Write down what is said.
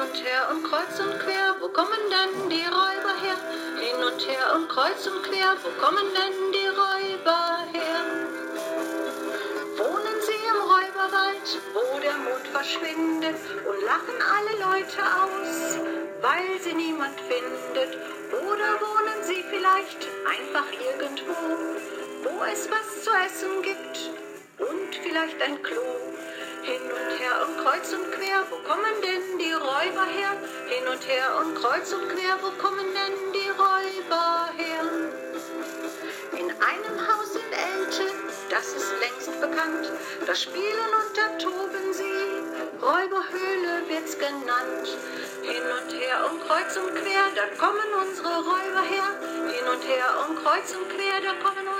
und her und kreuz und quer, wo kommen denn die Räuber her? Hin und her und kreuz und quer, wo kommen denn die Räuber her? Wohnen sie im Räuberwald, wo der Mond verschwindet und lachen alle Leute aus, weil sie niemand findet? Oder wohnen sie vielleicht einfach irgendwo, wo es was zu essen gibt und vielleicht ein Klo? Und kreuz und quer, wo kommen denn die Räuber her? Hin und her und kreuz und quer, wo kommen denn die Räuber her? In einem Haus sind Elche, das ist längst bekannt, da spielen und da toben sie, Räuberhöhle wird's genannt. Hin und her und kreuz und quer, da kommen unsere Räuber her. Hin und her und kreuz und quer, da kommen unsere.